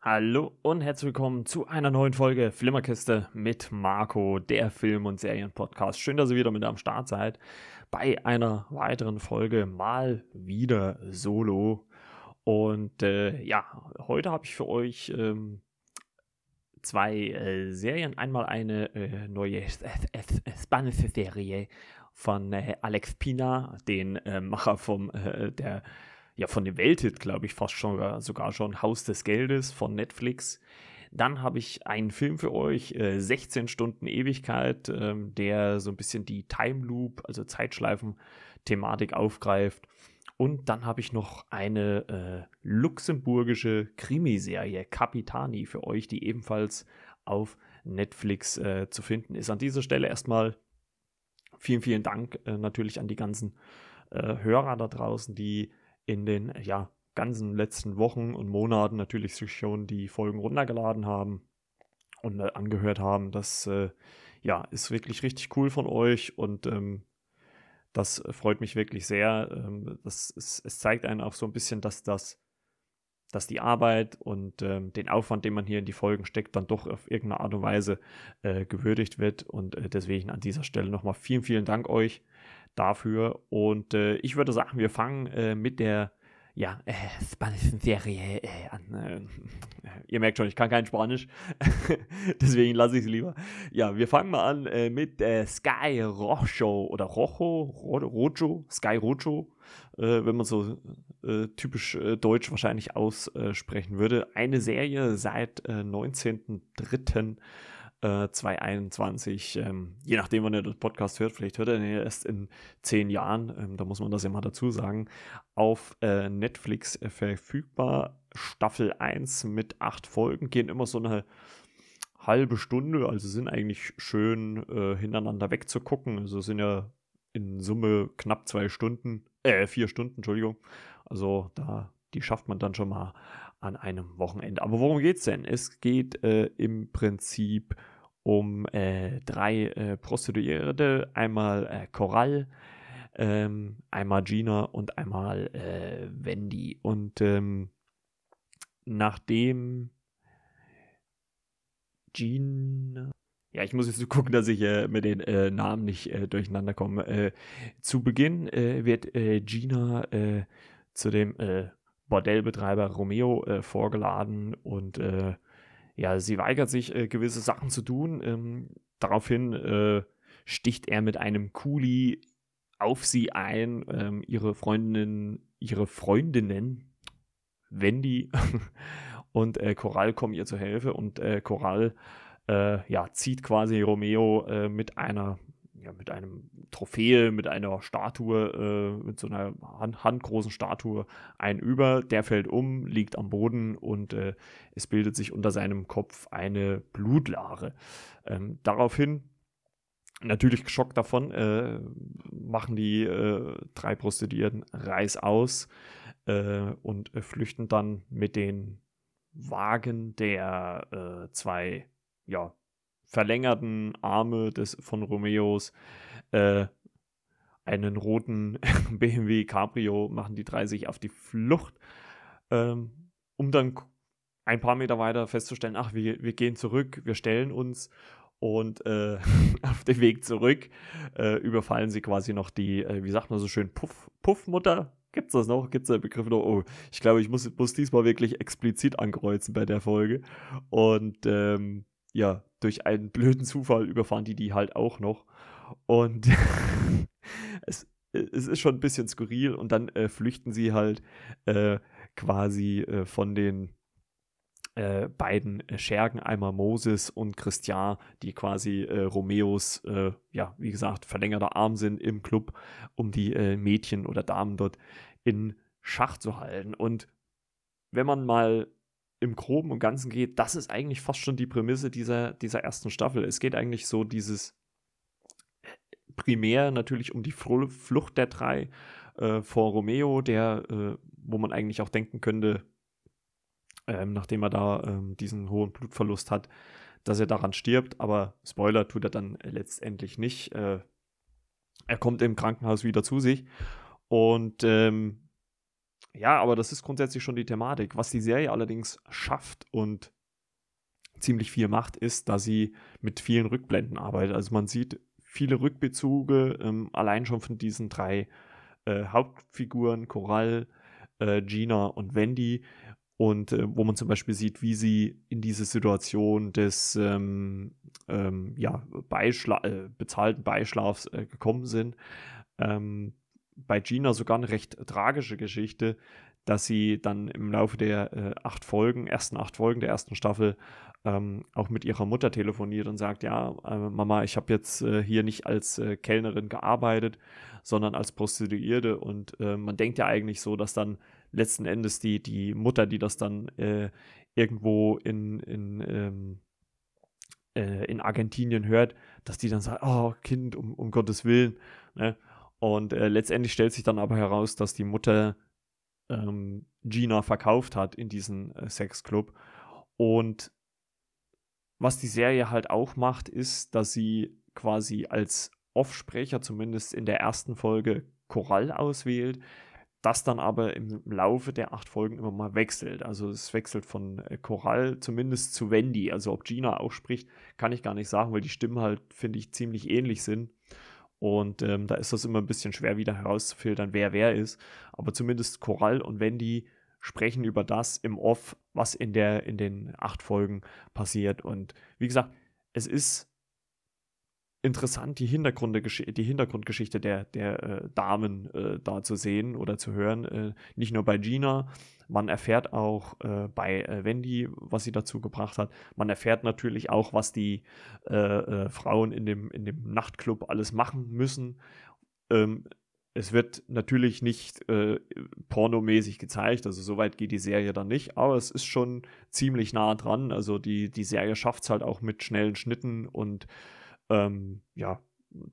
Hallo und herzlich willkommen zu einer neuen Folge Flimmerkiste mit Marco, der Film- und Serienpodcast. Schön, dass ihr wieder mit am Start seid bei einer weiteren Folge mal wieder solo. Und äh, ja, heute habe ich für euch ähm, zwei äh, Serien. Einmal eine äh, neue spanische Serie von äh, Alex Pina, den äh, Macher vom äh, der ja von dem Welthit, glaube ich, fast schon sogar schon Haus des Geldes von Netflix. Dann habe ich einen Film für euch, äh, 16 Stunden Ewigkeit, ähm, der so ein bisschen die Time Loop, also Zeitschleifen-Thematik aufgreift. Und dann habe ich noch eine äh, luxemburgische Krimiserie, Capitani, für euch, die ebenfalls auf Netflix äh, zu finden ist. An dieser Stelle erstmal vielen, vielen Dank äh, natürlich an die ganzen äh, Hörer da draußen, die in den ja, ganzen letzten Wochen und Monaten natürlich sich schon die Folgen runtergeladen haben und äh, angehört haben. Das äh, ja, ist wirklich richtig cool von euch und ähm, das freut mich wirklich sehr. Ähm, das ist, es zeigt einen auch so ein bisschen, dass das dass die Arbeit und ähm, den Aufwand, den man hier in die Folgen steckt, dann doch auf irgendeine Art und Weise äh, gewürdigt wird. Und äh, deswegen an dieser Stelle nochmal vielen, vielen Dank euch dafür. Und äh, ich würde sagen, wir fangen äh, mit der ja, äh, spanischen Serie äh, an. Äh, ihr merkt schon, ich kann kein Spanisch, deswegen lasse ich es lieber. Ja, wir fangen mal an äh, mit äh, Sky Rojo oder Rojo, Rojo, Sky Rojo, äh, wenn man so äh, typisch deutsch wahrscheinlich aussprechen würde. Eine Serie seit 19.03 äh, 2021. Ähm, je nachdem, wann ihr den Podcast hört, vielleicht hört er ihn erst in zehn Jahren, ähm, da muss man das ja mal dazu sagen, auf äh, Netflix äh, verfügbar. Staffel 1 mit acht Folgen, gehen immer so eine halbe Stunde, also sind eigentlich schön äh, hintereinander wegzugucken. Also sind ja in Summe knapp zwei Stunden, äh, vier Stunden, Entschuldigung. Also da, die schafft man dann schon mal an einem Wochenende. Aber worum geht es denn? Es geht äh, im Prinzip um äh, drei äh, Prostituierte, einmal äh, Coral, ähm, einmal Gina und einmal äh, Wendy. Und ähm, nachdem Gina ja, ich muss jetzt gucken, dass ich äh, mit den äh, Namen nicht äh, durcheinander komme. Äh, zu Beginn wird Gina zu dem Bordellbetreiber Romeo äh, vorgeladen und äh, ja, sie weigert sich, äh, gewisse Sachen zu tun. Ähm, daraufhin äh, sticht er mit einem Kuli auf sie ein, ähm, ihre Freundinnen, ihre Freundinnen, Wendy und äh, Coral kommen ihr zur Hilfe und äh, Coral ja, zieht quasi Romeo mit einer ja, mit einem Trophäe, mit einer Statue, äh, mit so einer hand handgroßen Statue ein über. Der fällt um, liegt am Boden und äh, es bildet sich unter seinem Kopf eine Blutlare. Ähm, daraufhin, natürlich geschockt davon, äh, machen die äh, drei Prostituierten Reis aus äh, und äh, flüchten dann mit den Wagen der zwei ja, verlängerten Arme des, von Romeos äh, einen roten BMW Cabrio, machen die drei sich auf die Flucht, ähm, um dann ein paar Meter weiter festzustellen, ach, wir, wir gehen zurück, wir stellen uns und äh, auf dem Weg zurück äh, überfallen sie quasi noch die, äh, wie sagt man so schön, Puff, Puffmutter. Gibt's das noch? Gibt's den Begriff noch? Oh, ich glaube, ich muss, muss diesmal wirklich explizit ankreuzen bei der Folge. Und ähm, ja, durch einen blöden Zufall überfahren die die halt auch noch. Und es, es ist schon ein bisschen skurril und dann äh, flüchten sie halt äh, quasi äh, von den äh, beiden Schergen, einmal Moses und Christian, die quasi äh, Romeos, äh, ja, wie gesagt, verlängerter Arm sind im Club, um die Mädchen oder Damen dort in Schach zu halten. Und wenn man mal im Groben und Ganzen geht, das ist eigentlich fast schon die Prämisse dieser, dieser ersten Staffel. Es geht eigentlich so dieses äh, primär natürlich um die Flucht der drei äh, vor Romeo, der, äh, wo man eigentlich auch denken könnte, ähm, nachdem er da ähm, diesen hohen Blutverlust hat, dass er daran stirbt. Aber Spoiler tut er dann letztendlich nicht. Äh, er kommt im Krankenhaus wieder zu sich und ähm, ja, aber das ist grundsätzlich schon die Thematik. Was die Serie allerdings schafft und ziemlich viel macht, ist, dass sie mit vielen Rückblenden arbeitet. Also man sieht viele Rückbezüge ähm, allein schon von diesen drei äh, Hauptfiguren, Coral, äh, Gina und Wendy. Und äh, wo man zum Beispiel sieht, wie sie in diese Situation des ähm, ähm, ja, Beischla äh, bezahlten Beischlafs äh, gekommen sind. Ähm, bei Gina sogar eine recht tragische Geschichte, dass sie dann im Laufe der äh, acht Folgen, ersten acht Folgen der ersten Staffel ähm, auch mit ihrer Mutter telefoniert und sagt, ja, äh, Mama, ich habe jetzt äh, hier nicht als äh, Kellnerin gearbeitet, sondern als Prostituierte. Und äh, man denkt ja eigentlich so, dass dann letzten Endes die, die Mutter, die das dann äh, irgendwo in, in, ähm, äh, in Argentinien hört, dass die dann sagt, oh Kind, um, um Gottes Willen. Ne? Und letztendlich stellt sich dann aber heraus, dass die Mutter ähm, Gina verkauft hat in diesen äh, Sexclub. Und was die Serie halt auch macht, ist, dass sie quasi als Offsprecher, zumindest in der ersten Folge, Choral auswählt, das dann aber im Laufe der acht Folgen immer mal wechselt. Also es wechselt von äh, Choral zumindest zu Wendy. Also ob Gina auch spricht, kann ich gar nicht sagen, weil die Stimmen halt, finde ich, ziemlich ähnlich sind. Und ähm, da ist das immer ein bisschen schwer wieder herauszufiltern, wer wer ist. Aber zumindest Coral und Wendy sprechen über das im Off, was in, der, in den acht Folgen passiert. Und wie gesagt, es ist interessant, die, die Hintergrundgeschichte der, der äh, Damen äh, da zu sehen oder zu hören. Äh, nicht nur bei Gina, man erfährt auch äh, bei äh, Wendy, was sie dazu gebracht hat. Man erfährt natürlich auch, was die äh, Frauen in dem, in dem Nachtclub alles machen müssen. Ähm, es wird natürlich nicht pornomäßig gezeigt, also soweit geht die Serie dann nicht, aber es ist schon ziemlich nah dran. Also die, die Serie schafft es halt auch mit schnellen Schnitten und ähm, ja,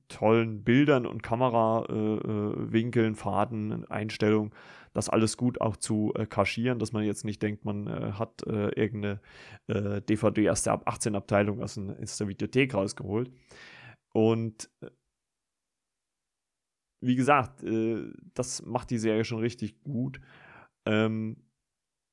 tollen Bildern und Kamerawinkeln, äh, äh Faden, Einstellungen, das alles gut auch zu äh, kaschieren, dass man jetzt nicht denkt, man äh, hat äh, irgendeine DVD äh, erst der ab 18 Abteilung aus, ein, aus der Videothek rausgeholt. Und wie gesagt, das macht die Serie schon richtig gut. Ähm,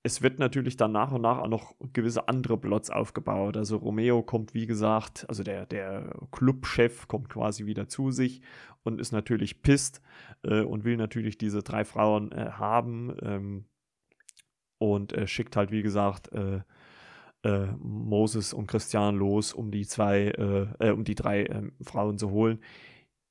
es wird natürlich dann nach und nach auch noch gewisse andere Plots aufgebaut. Also Romeo kommt, wie gesagt, also der, der Clubchef kommt quasi wieder zu sich und ist natürlich pisst äh, und will natürlich diese drei Frauen äh, haben ähm, und äh, schickt halt, wie gesagt, äh, äh, Moses und Christian los, um die zwei, äh, um die drei ähm, Frauen zu holen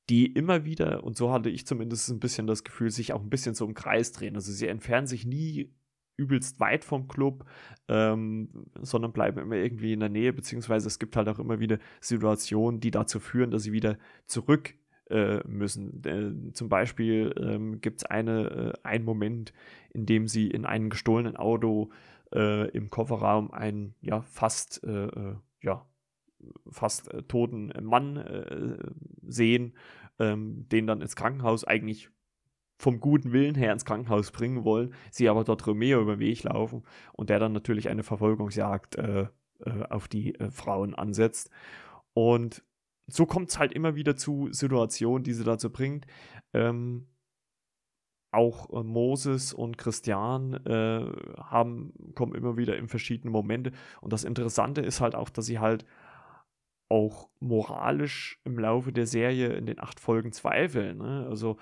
die immer wieder, und so hatte ich zumindest ein bisschen das Gefühl, sich auch ein bisschen so im Kreis drehen. Also sie entfernen sich nie übelst weit vom Club, ähm, sondern bleiben immer irgendwie in der Nähe, beziehungsweise es gibt halt auch immer wieder Situationen, die dazu führen, dass sie wieder zurück äh, müssen. Äh, zum Beispiel ähm, gibt es eine, äh, einen Moment, in dem sie in einem gestohlenen Auto äh, im Kofferraum einen ja fast ja fast toten Mann sehen, ähm, den dann ins Krankenhaus eigentlich vom guten Willen her ins Krankenhaus bringen wollen, sie aber dort Romeo über den Weg laufen und der dann natürlich eine Verfolgungsjagd äh, äh, auf die äh, Frauen ansetzt. Und so kommt es halt immer wieder zu Situationen, die sie dazu bringt. Ähm, auch äh, Moses und Christian äh, haben, kommen immer wieder in verschiedene Momente. Und das Interessante ist halt auch, dass sie halt auch moralisch im Laufe der Serie in den acht Folgen zweifeln. Ne? Also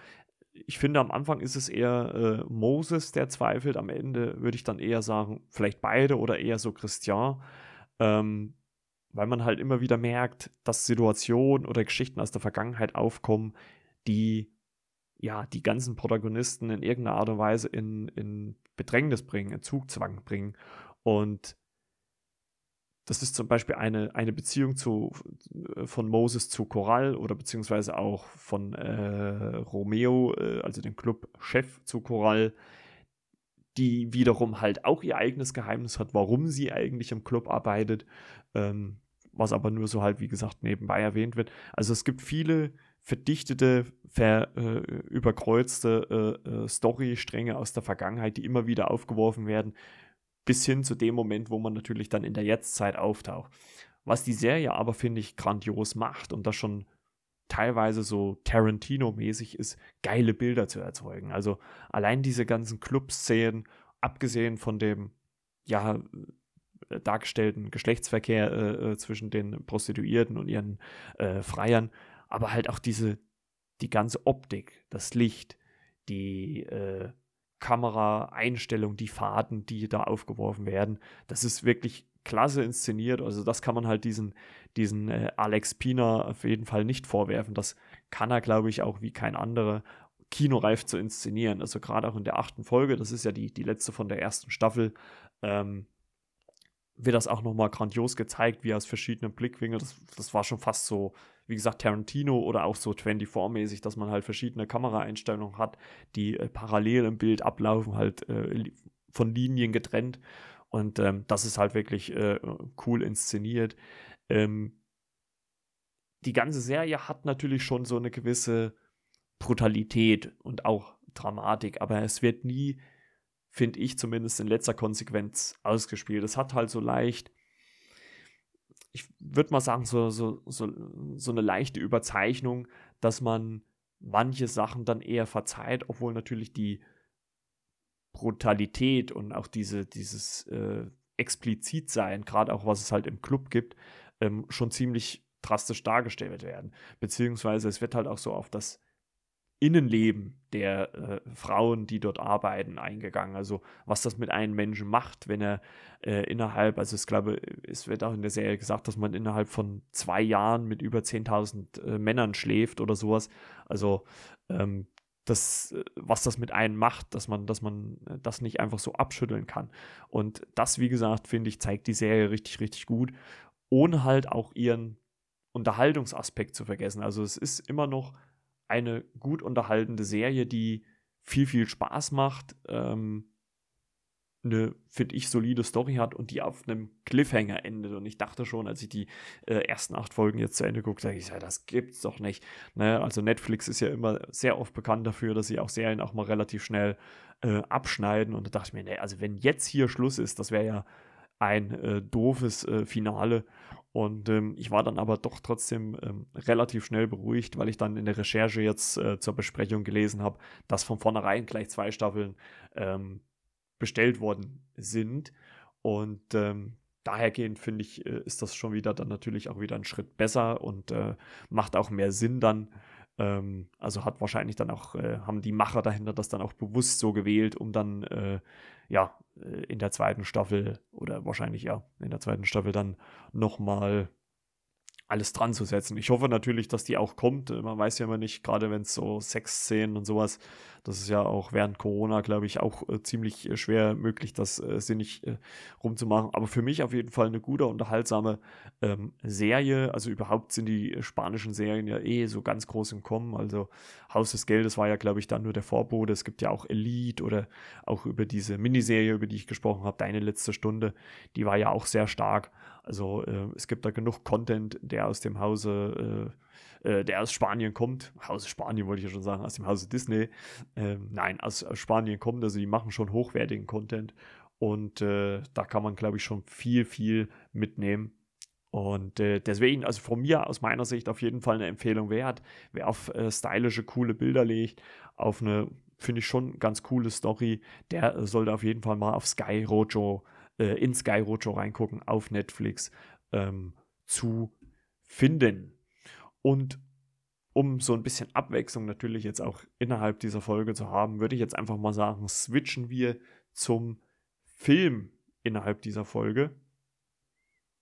ich finde, am Anfang ist es eher äh, Moses, der zweifelt. Am Ende würde ich dann eher sagen, vielleicht beide oder eher so Christian. Ähm, weil man halt immer wieder merkt, dass Situationen oder Geschichten aus der Vergangenheit aufkommen, die ja die ganzen Protagonisten in irgendeiner Art und Weise in, in Bedrängnis bringen, in Zugzwang bringen. Und das ist zum Beispiel eine, eine Beziehung zu, äh, von Moses zu Choral oder beziehungsweise auch von äh, Romeo, äh, also dem Clubchef zu Choral, die wiederum halt auch ihr eigenes Geheimnis hat, warum sie eigentlich im Club arbeitet, ähm, was aber nur so halt, wie gesagt, nebenbei erwähnt wird. Also es gibt viele verdichtete, ver, äh, überkreuzte äh, äh Storystränge aus der Vergangenheit, die immer wieder aufgeworfen werden, bis hin zu dem Moment, wo man natürlich dann in der Jetztzeit auftaucht. Was die Serie aber, finde ich, grandios macht und das schon teilweise so Tarantino-mäßig ist, geile Bilder zu erzeugen. Also allein diese ganzen Club-Szenen, abgesehen von dem, ja, äh, dargestellten Geschlechtsverkehr äh, äh, zwischen den Prostituierten und ihren äh, Freiern, aber halt auch diese, die ganze Optik, das Licht, die äh, Kameraeinstellung, die Faden, die da aufgeworfen werden, das ist wirklich klasse inszeniert. Also das kann man halt diesen, diesen äh, Alex Pina auf jeden Fall nicht vorwerfen. Das kann er, glaube ich, auch wie kein anderer kinoreif zu inszenieren. Also gerade auch in der achten Folge, das ist ja die, die letzte von der ersten Staffel, ähm, wird das auch nochmal grandios gezeigt, wie aus verschiedenen Blickwinkeln. Das, das war schon fast so, wie gesagt, Tarantino oder auch so 24-mäßig, dass man halt verschiedene Kameraeinstellungen hat, die äh, parallel im Bild ablaufen, halt äh, von Linien getrennt. Und ähm, das ist halt wirklich äh, cool inszeniert. Ähm, die ganze Serie hat natürlich schon so eine gewisse Brutalität und auch Dramatik, aber es wird nie, finde ich zumindest in letzter Konsequenz, ausgespielt. Es hat halt so leicht, ich würde mal sagen, so, so, so, so eine leichte Überzeichnung, dass man manche Sachen dann eher verzeiht, obwohl natürlich die Brutalität und auch diese, dieses äh, Explizitsein, gerade auch was es halt im Club gibt, ähm, schon ziemlich drastisch dargestellt werden. Beziehungsweise es wird halt auch so auf das Innenleben der äh, Frauen, die dort arbeiten, eingegangen. Also was das mit einem Menschen macht, wenn er äh, innerhalb, also ich glaube, es wird auch in der Serie gesagt, dass man innerhalb von zwei Jahren mit über 10.000 äh, Männern schläft oder sowas. Also ähm, das, äh, was das mit einem macht, dass man, dass man äh, das nicht einfach so abschütteln kann. Und das, wie gesagt, finde ich, zeigt die Serie richtig, richtig gut, ohne halt auch ihren Unterhaltungsaspekt zu vergessen. Also es ist immer noch eine gut unterhaltende Serie, die viel, viel Spaß macht. Ähm, eine, finde ich, solide Story hat und die auf einem Cliffhanger endet. Und ich dachte schon, als ich die äh, ersten acht Folgen jetzt zu Ende gucke, sage ich, ja, das gibt's doch nicht. Ne? Also Netflix ist ja immer sehr oft bekannt dafür, dass sie auch Serien auch mal relativ schnell äh, abschneiden. Und da dachte ich mir, ne, also wenn jetzt hier Schluss ist, das wäre ja ein äh, doofes äh, Finale. Und ähm, ich war dann aber doch trotzdem ähm, relativ schnell beruhigt, weil ich dann in der Recherche jetzt äh, zur Besprechung gelesen habe, dass von vornherein gleich zwei Staffeln ähm, bestellt worden sind. Und ähm, dahergehend finde ich, äh, ist das schon wieder dann natürlich auch wieder ein Schritt besser und äh, macht auch mehr Sinn dann. Ähm, also hat wahrscheinlich dann auch, äh, haben die Macher dahinter das dann auch bewusst so gewählt, um dann ja in der zweiten Staffel oder wahrscheinlich ja in der zweiten Staffel dann nochmal alles dran zu setzen. Ich hoffe natürlich, dass die auch kommt. Man weiß ja immer nicht, gerade wenn es so Sexszenen und sowas, das ist ja auch während Corona, glaube ich, auch äh, ziemlich äh, schwer möglich, das äh, sinnig äh, rumzumachen. Aber für mich auf jeden Fall eine gute, unterhaltsame ähm, Serie. Also überhaupt sind die spanischen Serien ja eh so ganz groß im Kommen. Also Haus des Geldes war ja, glaube ich, dann nur der Vorbote. Es gibt ja auch Elite oder auch über diese Miniserie, über die ich gesprochen habe, Deine letzte Stunde, die war ja auch sehr stark. Also äh, es gibt da genug Content, der aus dem Hause, äh, äh, der aus Spanien kommt. Hause Spanien wollte ich ja schon sagen, aus dem Hause Disney. Ähm, nein, aus, aus, Spanien kommt. Also die machen schon hochwertigen Content. Und äh, da kann man, glaube ich, schon viel, viel mitnehmen. Und äh, deswegen, also von mir aus meiner Sicht auf jeden Fall eine Empfehlung wert. Wer auf äh, stylische, coole Bilder legt, auf eine, finde ich schon ganz coole Story, der sollte auf jeden Fall mal auf Sky Rojo äh, in Sky Rojo reingucken, auf Netflix ähm, zu finden. Und um so ein bisschen Abwechslung natürlich jetzt auch innerhalb dieser Folge zu haben, würde ich jetzt einfach mal sagen, switchen wir zum Film innerhalb dieser Folge.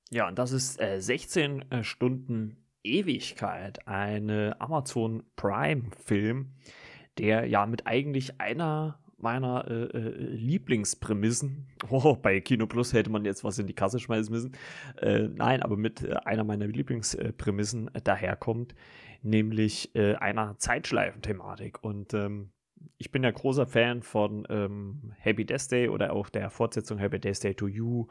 Ja, und das ist äh, 16 äh, Stunden Ewigkeit, eine Amazon Prime-Film, der ja mit eigentlich einer meiner äh, äh, Lieblingsprämissen. Oh, bei Kino Plus hätte man jetzt was in die Kasse schmeißen müssen. Äh, nein, aber mit äh, einer meiner Lieblingsprämissen äh, daherkommt, nämlich äh, einer Zeitschleifenthematik. Und ähm, ich bin ja großer Fan von ähm, Happy Death Day oder auch der Fortsetzung Happy Death Day to You.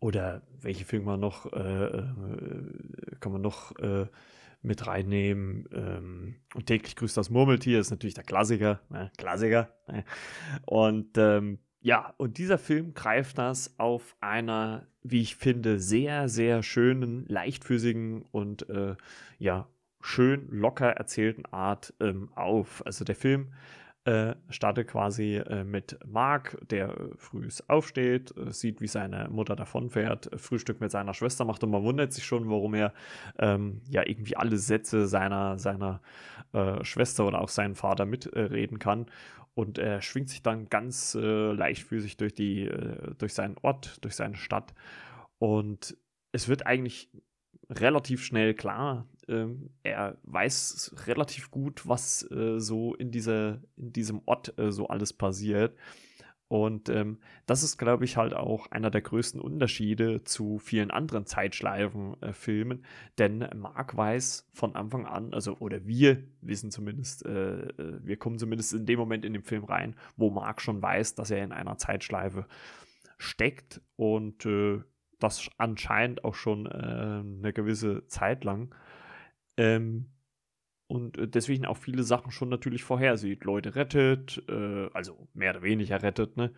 Oder welche Filme noch, kann man noch mit reinnehmen. Ähm, und täglich grüßt das Murmeltier ist natürlich der Klassiker. Ne? Klassiker. Ne? Und ähm, ja, und dieser Film greift das auf einer, wie ich finde, sehr, sehr schönen, leichtfüßigen und äh, ja, schön locker erzählten Art ähm, auf. Also der Film äh, startet quasi äh, mit Mark, der äh, früh aufsteht, äh, sieht, wie seine Mutter davonfährt, äh, Frühstück mit seiner Schwester macht und man wundert sich schon, warum er ähm, ja irgendwie alle Sätze seiner, seiner äh, Schwester oder auch seinen Vater mitreden kann. Und er schwingt sich dann ganz leichtfüßig durch, die, durch seinen Ort, durch seine Stadt. Und es wird eigentlich relativ schnell klar. Ähm, er weiß relativ gut, was äh, so in, dieser, in diesem Ort äh, so alles passiert. Und ähm, das ist, glaube ich, halt auch einer der größten Unterschiede zu vielen anderen Zeitschleifen-Filmen. Äh, denn Mark weiß von Anfang an, also, oder wir wissen zumindest, äh, äh, wir kommen zumindest in dem Moment in den Film rein, wo Mark schon weiß, dass er in einer Zeitschleife steckt. Und äh, das anscheinend auch schon äh, eine gewisse Zeit lang. Ähm, und äh, deswegen auch viele Sachen schon natürlich vorhersieht. Leute rettet, äh, also mehr oder weniger rettet, ne?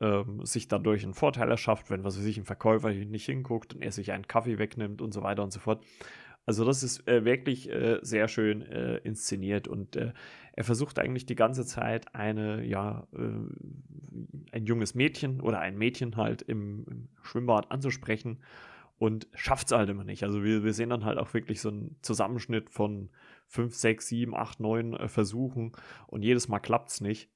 Ähm, sich dadurch einen Vorteil erschafft, wenn was sich ein Verkäufer nicht hinguckt und er sich einen Kaffee wegnimmt und so weiter und so fort. Also das ist äh, wirklich äh, sehr schön äh, inszeniert und äh, er versucht eigentlich die ganze Zeit eine, ja, ein junges Mädchen oder ein Mädchen halt im, im Schwimmbad anzusprechen und schafft es halt immer nicht. Also wir, wir sehen dann halt auch wirklich so einen Zusammenschnitt von 5, 6, 7, 8, 9 Versuchen und jedes Mal klappt es nicht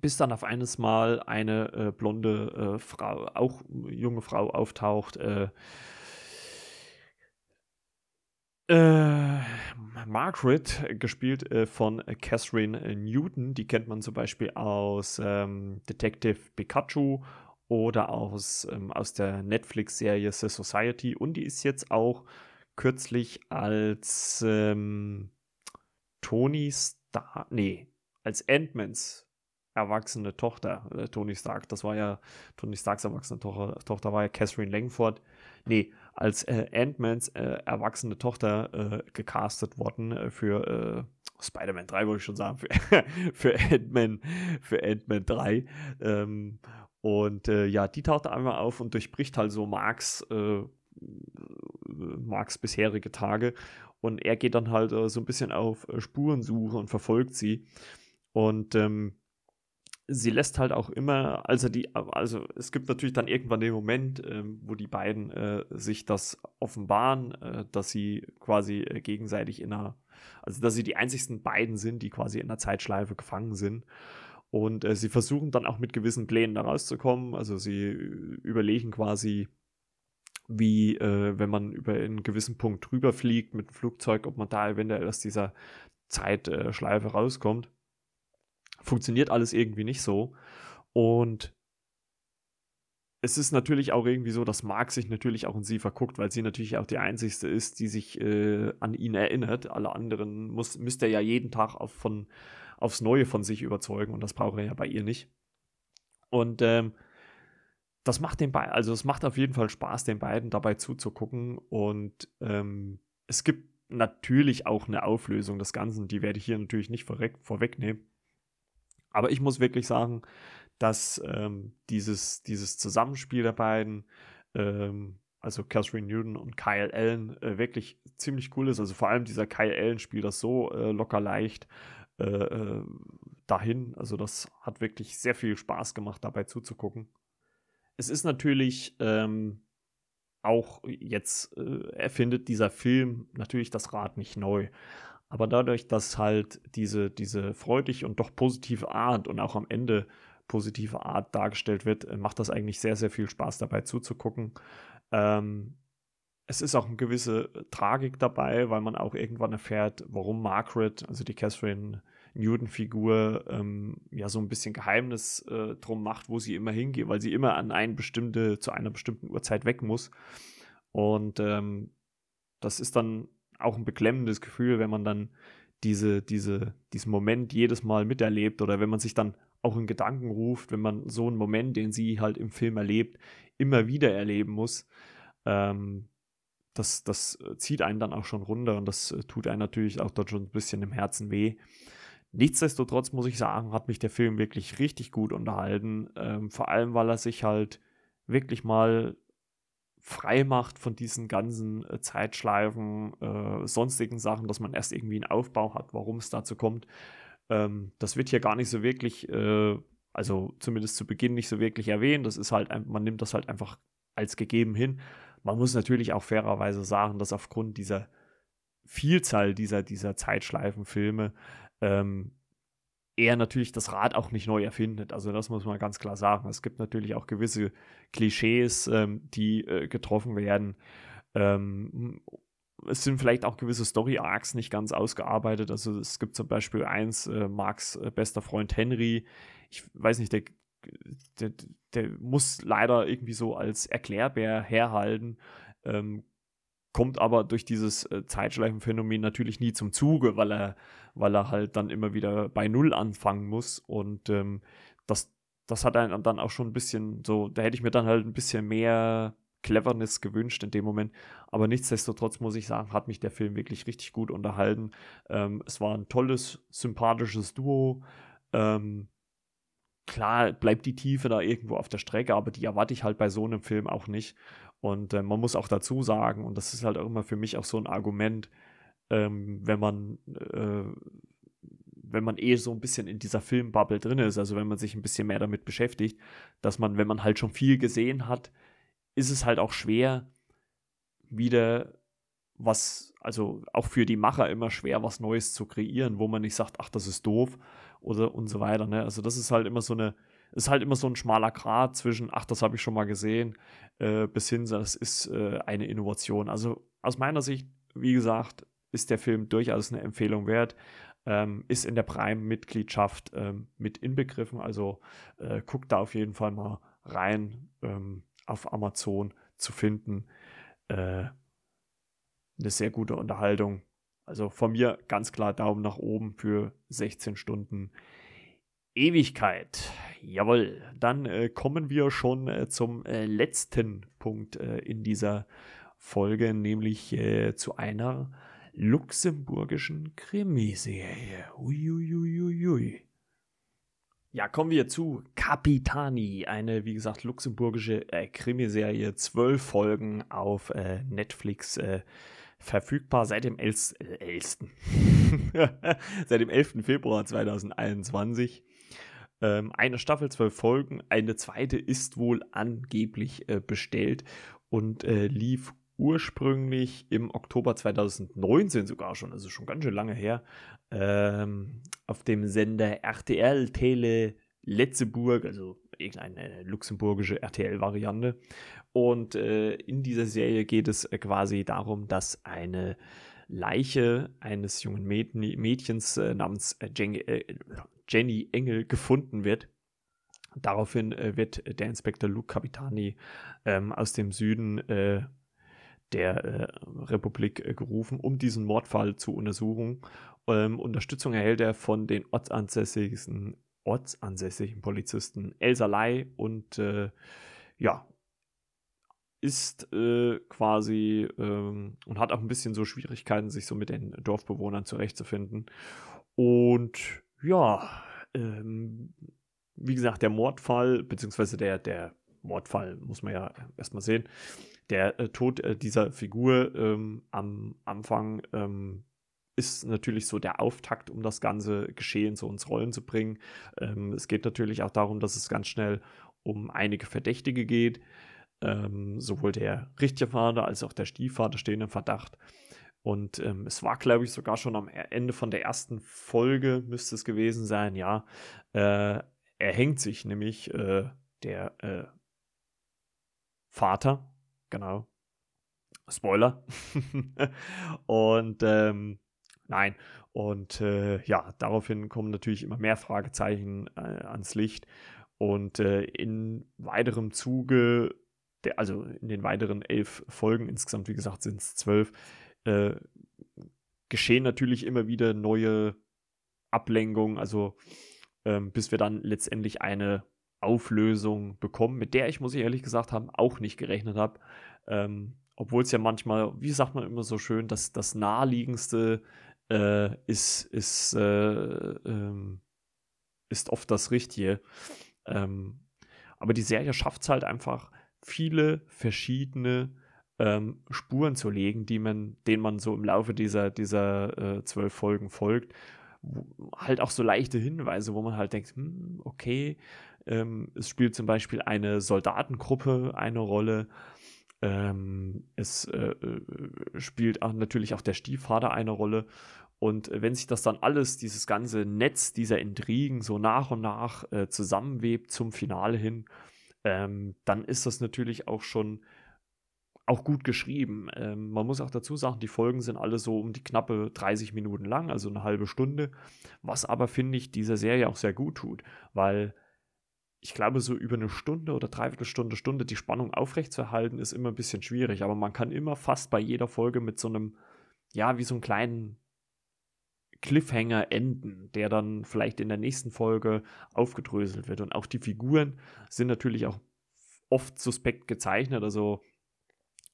bis dann auf eines Mal eine äh, blonde äh, Frau, auch junge Frau auftaucht, äh, äh, Margaret, gespielt äh, von Catherine Newton, die kennt man zum Beispiel aus ähm, Detective Pikachu oder aus, ähm, aus der Netflix-Serie The Society. Und die ist jetzt auch kürzlich als ähm, Tony Stark, nee, als Ant-Mans erwachsene Tochter, äh, Tony Stark, das war ja Tony Starks erwachsene Tochter, Tochter war ja Catherine Langford, nee, als äh, Ant-Mans äh, erwachsene Tochter äh, gecastet worden äh, für äh, Spider-Man 3, wollte ich schon sagen, für, Ant-Man für Ant 3. Ähm, und äh, ja, die taucht einmal auf und durchbricht halt so Marks, Marks bisherige Tage. Und er geht dann halt so ein bisschen auf Spurensuche und verfolgt sie. Und ähm, sie lässt halt auch immer, also die, also es gibt natürlich dann irgendwann den Moment, ähm, wo die beiden äh, sich das offenbaren, äh, dass sie quasi äh, gegenseitig in einer, also dass sie die einzigsten beiden sind, die quasi in einer Zeitschleife gefangen sind. Und äh, sie versuchen dann auch mit gewissen Plänen da rauszukommen. Also sie überlegen quasi, wie, äh, wenn man über einen gewissen Punkt drüber fliegt mit dem Flugzeug, ob man da eventuell aus dieser Zeitschleife rauskommt funktioniert alles irgendwie nicht so. Und es ist natürlich auch irgendwie so, dass Mark sich natürlich auch in sie verguckt, weil sie natürlich auch die Einzige ist, die sich äh, an ihn erinnert. Alle anderen muss, müsste er ja jeden Tag auf, von, aufs Neue von sich überzeugen und das braucht er ja bei ihr nicht. Und ähm, das macht den beiden, also es macht auf jeden Fall Spaß, den beiden dabei zuzugucken. Und ähm, es gibt natürlich auch eine Auflösung des Ganzen, die werde ich hier natürlich nicht vorwegnehmen. Aber ich muss wirklich sagen, dass ähm, dieses, dieses Zusammenspiel der beiden, ähm, also Catherine Newton und Kyle Allen, äh, wirklich ziemlich cool ist. Also vor allem dieser Kyle Allen spielt das so äh, locker leicht äh, äh dahin. Also das hat wirklich sehr viel Spaß gemacht, dabei zuzugucken. Es ist natürlich ähm, auch jetzt äh, erfindet dieser Film natürlich das Rad nicht neu. Aber dadurch, dass halt diese, diese freudige und doch positive Art und auch am Ende positive Art dargestellt wird, äh, macht das eigentlich sehr, sehr viel Spaß dabei zuzugucken. Ähm, es ist auch eine gewisse Tragik dabei, weil man auch irgendwann erfährt, warum Margaret, also die Catherine Newton-Figur, ähm, ja so ein bisschen Geheimnis äh, drum macht, wo sie immer hingeht, weil sie immer an eine bestimmte, zu einer bestimmten Uhrzeit weg muss. Und ähm, das ist dann auch ein beklemmendes Gefühl, wenn man dann diese, diese, diesen Moment jedes Mal miterlebt oder wenn man sich dann auch in Gedanken ruft, wenn man so einen Moment, den sie halt im Film erlebt, immer wieder erleben muss. Ähm, das, das zieht einen dann auch schon runter und das tut einen natürlich auch dort schon ein bisschen im Herzen weh. Nichtsdestotrotz muss ich sagen, hat mich der Film wirklich richtig gut unterhalten. Ähm, vor allem, weil er sich halt wirklich mal frei macht von diesen ganzen äh, Zeitschleifen, äh, sonstigen Sachen, dass man erst irgendwie einen Aufbau hat, warum es dazu kommt. Ähm, das wird hier gar nicht so wirklich, äh, also zumindest zu Beginn nicht so wirklich erwähnt. Das ist halt, man nimmt das halt einfach als gegeben hin. Man muss natürlich auch fairerweise sagen, dass aufgrund dieser Vielzahl dieser, dieser Zeitschleifenfilme ähm, er natürlich das Rad auch nicht neu erfindet. Also das muss man ganz klar sagen. Es gibt natürlich auch gewisse Klischees, ähm, die äh, getroffen werden. Ähm, es sind vielleicht auch gewisse Story-Arcs nicht ganz ausgearbeitet. Also es gibt zum Beispiel eins, äh, Marks äh, bester Freund Henry. Ich weiß nicht, der, der, der, muss leider irgendwie so als Erklärbär herhalten. Ähm, kommt aber durch dieses äh, Zeitschleifenphänomen natürlich nie zum Zuge, weil er, weil er halt dann immer wieder bei Null anfangen muss. Und ähm, das, das hat einen dann auch schon ein bisschen so, da hätte ich mir dann halt ein bisschen mehr Cleverness gewünscht in dem Moment. Aber nichtsdestotrotz muss ich sagen, hat mich der Film wirklich richtig gut unterhalten. Ähm, es war ein tolles, sympathisches Duo. Ähm, klar bleibt die Tiefe da irgendwo auf der Strecke, aber die erwarte ich halt bei so einem Film auch nicht. Und äh, man muss auch dazu sagen, und das ist halt auch immer für mich auch so ein Argument, ähm, wenn man äh, wenn man eh so ein bisschen in dieser Filmbubble drin ist, also wenn man sich ein bisschen mehr damit beschäftigt, dass man, wenn man halt schon viel gesehen hat, ist es halt auch schwer, wieder was, also auch für die Macher immer schwer, was Neues zu kreieren, wo man nicht sagt, ach, das ist doof oder und so weiter. Ne? Also das ist halt immer so eine, ist halt immer so ein schmaler Grat zwischen, ach, das habe ich schon mal gesehen, äh, bis hin, das ist äh, eine Innovation. Also aus meiner Sicht, wie gesagt, ist der Film durchaus eine Empfehlung wert. Ähm, ist in der Prime-Mitgliedschaft ähm, mit inbegriffen. Also äh, guckt da auf jeden Fall mal rein ähm, auf Amazon zu finden. Äh, eine sehr gute Unterhaltung. Also von mir ganz klar Daumen nach oben für 16 Stunden Ewigkeit. Jawohl, dann äh, kommen wir schon äh, zum äh, letzten Punkt äh, in dieser Folge, nämlich äh, zu einer luxemburgischen Krimiserie. Uiuiuiui. Ja, kommen wir zu Capitani, eine, wie gesagt, luxemburgische äh, Krimiserie, zwölf Folgen auf Netflix verfügbar seit dem 11. 11. seit dem 11. Februar 2021. Ähm, eine Staffel, zwölf Folgen. Eine zweite ist wohl angeblich äh, bestellt und äh, lief ursprünglich im Oktober 2019 sogar schon, also schon ganz schön lange her, ähm, auf dem Sender RTL Tele Letzeburg, also irgendeine luxemburgische RTL-Variante. Und äh, in dieser Serie geht es äh, quasi darum, dass eine Leiche eines jungen Mädchens äh, namens äh, Jenny, äh, Engel gefunden wird. Daraufhin äh, wird der Inspektor Luke Capitani ähm, aus dem Süden äh, der äh, Republik äh, gerufen, um diesen Mordfall zu untersuchen. Ähm, Unterstützung erhält er von den ortsansässigen, ortsansässigen Polizisten Elsa Lai und äh, ja, ist äh, quasi ähm, und hat auch ein bisschen so Schwierigkeiten, sich so mit den Dorfbewohnern zurechtzufinden. Und ja, ähm, wie gesagt, der Mordfall, beziehungsweise der, der Mordfall, muss man ja erstmal sehen, der äh, Tod äh, dieser Figur ähm, am Anfang ähm, ist natürlich so der Auftakt, um das ganze Geschehen so ins Rollen zu bringen. Ähm, es geht natürlich auch darum, dass es ganz schnell um einige Verdächtige geht. Ähm, sowohl der richtige Vater als auch der Stiefvater stehen im Verdacht. Und ähm, es war, glaube ich, sogar schon am e-, Ende von der ersten Folge, müsste es gewesen sein, ja. Äh, er hängt sich nämlich äh, der äh, Vater, genau. Spoiler. und ähm, nein. Und äh, ja, daraufhin kommen natürlich immer mehr Fragezeichen äh, ans Licht. Und äh, in weiterem Zuge, der, also in den weiteren elf Folgen, insgesamt wie gesagt sind es zwölf, äh, geschehen natürlich immer wieder neue Ablenkungen, also ähm, bis wir dann letztendlich eine Auflösung bekommen, mit der ich, muss ich ehrlich gesagt haben, auch nicht gerechnet habe. Ähm, Obwohl es ja manchmal, wie sagt man immer so schön, dass das naheliegendste äh, ist, ist, äh, ähm, ist oft das Richtige. Ähm, aber die Serie schafft es halt einfach, viele verschiedene ähm, Spuren zu legen, die man, denen man so im Laufe dieser, dieser äh, zwölf Folgen folgt. Halt auch so leichte Hinweise, wo man halt denkt, hm, okay, ähm, es spielt zum Beispiel eine Soldatengruppe eine Rolle. Ähm, es äh, äh spielt auch natürlich auch der Stiefvater eine Rolle. Und wenn sich das dann alles, dieses ganze Netz dieser Intrigen so nach und nach äh, zusammenwebt zum Finale hin, ähm, dann ist das natürlich auch schon auch gut geschrieben. Ähm, man muss auch dazu sagen, die Folgen sind alle so um die knappe 30 Minuten lang, also eine halbe Stunde, was aber, finde ich, dieser Serie auch sehr gut tut, weil ich glaube, so über eine Stunde oder dreiviertel Stunde, Stunde die Spannung aufrechtzuerhalten, ist immer ein bisschen schwierig, aber man kann immer fast bei jeder Folge mit so einem, ja, wie so einem kleinen Cliffhanger enden, der dann vielleicht in der nächsten Folge aufgedröselt wird. Und auch die Figuren sind natürlich auch oft suspekt gezeichnet. Also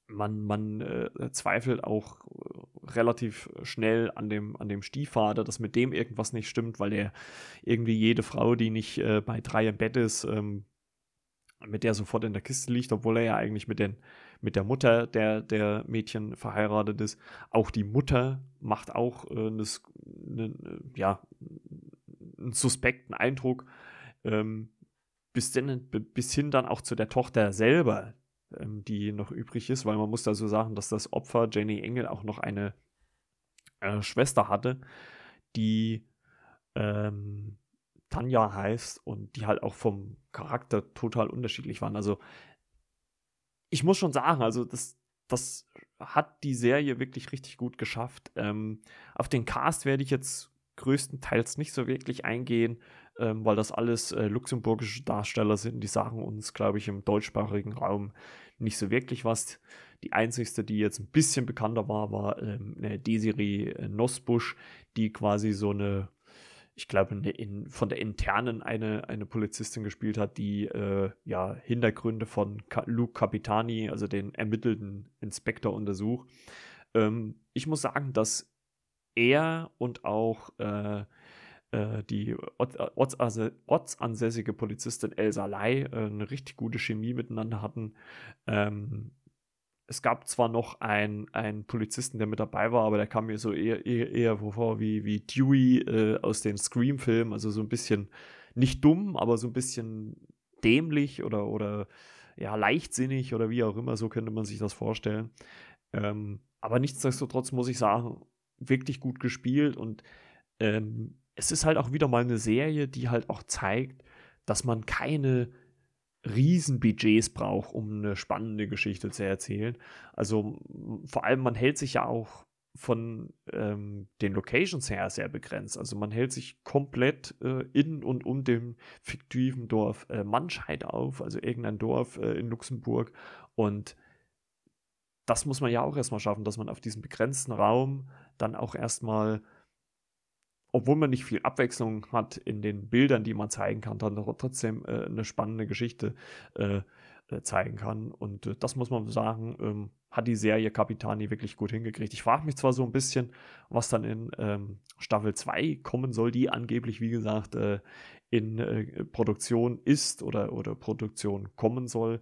man, man äh, zweifelt auch äh, relativ schnell an dem, an dem Stiefvater, dass mit dem irgendwas nicht stimmt, weil er irgendwie jede Frau, die nicht äh, bei drei im Bett ist, ähm, mit der sofort in der Kiste liegt, obwohl er ja eigentlich mit, den, mit der Mutter der, der Mädchen verheiratet ist. Auch die Mutter macht auch äh, eine, eine, ja, einen suspekten Eindruck. Ähm, bis, denn, bis hin dann auch zu der Tochter selber, ähm, die noch übrig ist, weil man muss da so sagen, dass das Opfer Jenny Engel auch noch eine äh, Schwester hatte, die ähm, Tanja heißt und die halt auch vom Charakter total unterschiedlich waren. Also ich muss schon sagen, also das, das hat die Serie wirklich richtig gut geschafft. Ähm, auf den Cast werde ich jetzt größtenteils nicht so wirklich eingehen, ähm, weil das alles äh, luxemburgische Darsteller sind. Die sagen uns, glaube ich, im deutschsprachigen Raum nicht so wirklich was. Die einzigste, die jetzt ein bisschen bekannter war, war ähm, Desiree äh, Nosbusch, die quasi so eine, ich glaube, in, von der internen eine, eine Polizistin gespielt hat, die äh, ja Hintergründe von Ka Luke Capitani, also den ermittelten Inspektor, untersucht. Ähm, ich muss sagen, dass er und auch äh, äh, die ortsansässige Polizistin Elsa Lai äh, eine richtig gute Chemie miteinander hatten. Ähm, es gab zwar noch einen Polizisten, der mit dabei war, aber der kam mir so eher, eher, eher vor wie, wie Dewey äh, aus den Scream-Filmen, also so ein bisschen nicht dumm, aber so ein bisschen dämlich oder, oder ja, leichtsinnig oder wie auch immer, so könnte man sich das vorstellen. Ähm, aber nichtsdestotrotz muss ich sagen, wirklich gut gespielt und ähm, es ist halt auch wieder mal eine Serie, die halt auch zeigt, dass man keine Riesenbudgets braucht, um eine spannende Geschichte zu erzählen. Also vor allem, man hält sich ja auch von ähm, den Locations her sehr begrenzt. Also man hält sich komplett äh, in und um dem fiktiven Dorf äh, Mannscheid auf, also irgendein Dorf äh, in Luxemburg. Und das muss man ja auch erstmal schaffen, dass man auf diesem begrenzten Raum dann auch erstmal obwohl man nicht viel Abwechslung hat in den Bildern, die man zeigen kann, dann trotzdem äh, eine spannende Geschichte äh, äh, zeigen kann. Und äh, das muss man sagen, ähm, hat die Serie Capitani wirklich gut hingekriegt. Ich frage mich zwar so ein bisschen, was dann in ähm, Staffel 2 kommen soll, die angeblich, wie gesagt, äh, in äh, Produktion ist oder, oder Produktion kommen soll.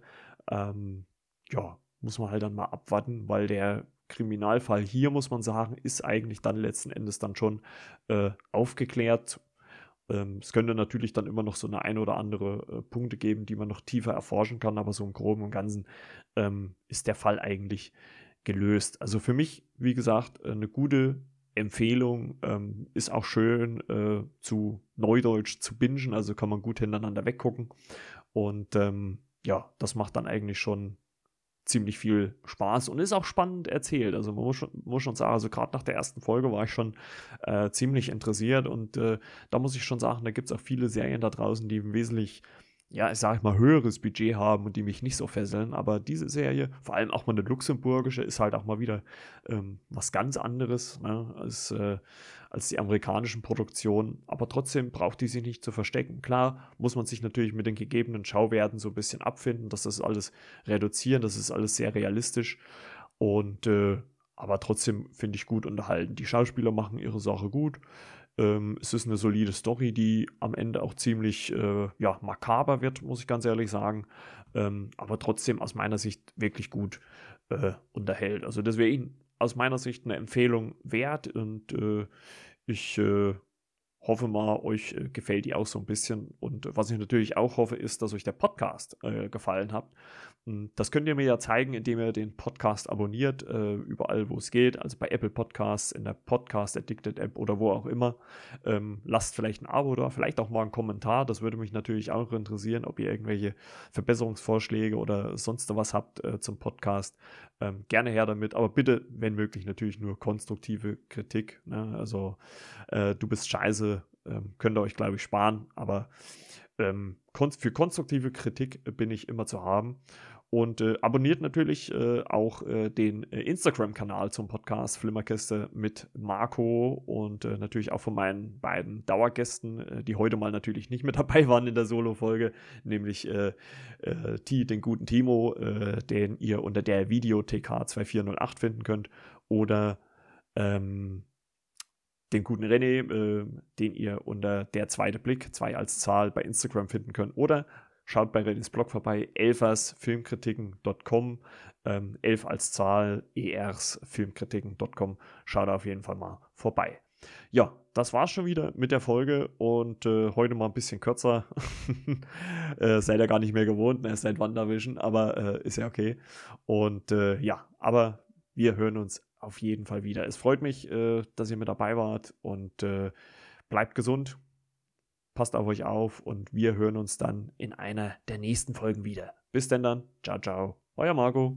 Ähm, ja, muss man halt dann mal abwarten, weil der Kriminalfall hier, muss man sagen, ist eigentlich dann letzten Endes dann schon äh, aufgeklärt. Ähm, es könnte natürlich dann immer noch so eine ein oder andere äh, Punkte geben, die man noch tiefer erforschen kann, aber so im Groben und Ganzen ähm, ist der Fall eigentlich gelöst. Also für mich, wie gesagt, eine gute Empfehlung. Ähm, ist auch schön äh, zu Neudeutsch zu bingen, also kann man gut hintereinander weggucken. Und ähm, ja, das macht dann eigentlich schon ziemlich viel Spaß und ist auch spannend erzählt. Also man muss schon, muss schon sagen, also gerade nach der ersten Folge war ich schon äh, ziemlich interessiert und äh, da muss ich schon sagen, da gibt es auch viele Serien da draußen, die wesentlich ja, ich sage mal, höheres Budget haben und die mich nicht so fesseln. Aber diese Serie, vor allem auch mal eine luxemburgische, ist halt auch mal wieder ähm, was ganz anderes ne, als, äh, als die amerikanischen Produktionen. Aber trotzdem braucht die sich nicht zu verstecken. Klar muss man sich natürlich mit den gegebenen Schauwerten so ein bisschen abfinden, dass das alles reduzieren, das ist alles sehr realistisch. Und äh, aber trotzdem finde ich gut unterhalten. Die Schauspieler machen ihre Sache gut. Ähm, es ist eine solide Story, die am Ende auch ziemlich äh, ja, makaber wird, muss ich ganz ehrlich sagen. Ähm, aber trotzdem aus meiner Sicht wirklich gut äh, unterhält. Also Ihnen aus meiner Sicht eine Empfehlung wert und äh, ich äh, hoffe mal, euch äh, gefällt die auch so ein bisschen. Und was ich natürlich auch hoffe, ist, dass euch der Podcast äh, gefallen hat. Hm, das könnt ihr mir ja zeigen, indem ihr den Podcast abonniert, äh, überall wo es geht, also bei Apple Podcasts, in der Podcast Addicted App oder wo auch immer. Ähm, lasst vielleicht ein Abo da, vielleicht auch mal einen Kommentar. Das würde mich natürlich auch interessieren, ob ihr irgendwelche Verbesserungsvorschläge oder sonst was habt äh, zum Podcast. Ähm, gerne her damit, aber bitte, wenn möglich, natürlich nur konstruktive Kritik. Ne? Also, äh, du bist scheiße, ähm, könnt ihr euch, glaube ich, sparen, aber ähm, für konstruktive Kritik bin ich immer zu haben. Und äh, abonniert natürlich äh, auch äh, den äh, Instagram-Kanal zum Podcast Flimmerkiste mit Marco und äh, natürlich auch von meinen beiden Dauergästen, äh, die heute mal natürlich nicht mit dabei waren in der Solo-Folge, nämlich T, den guten Timo, den ihr unter der Videothk 2408 finden könnt, oder ähm, den guten René, den ihr unter der zweite Blick, zwei als Zahl bei Instagram finden könnt, oder Schaut bei Redis Blog vorbei, elfersfilmkritiken.com, ähm, elf als Zahl, ersfilmkritiken.com. Schaut auf jeden Fall mal vorbei. Ja, das war's schon wieder mit der Folge und äh, heute mal ein bisschen kürzer. äh, seid ihr gar nicht mehr gewohnt, ne? seit WandaVision, aber äh, ist ja okay. Und äh, ja, aber wir hören uns auf jeden Fall wieder. Es freut mich, äh, dass ihr mit dabei wart und äh, bleibt gesund, Passt auf euch auf und wir hören uns dann in einer der nächsten Folgen wieder. Bis denn dann. Ciao, ciao. Euer Marco.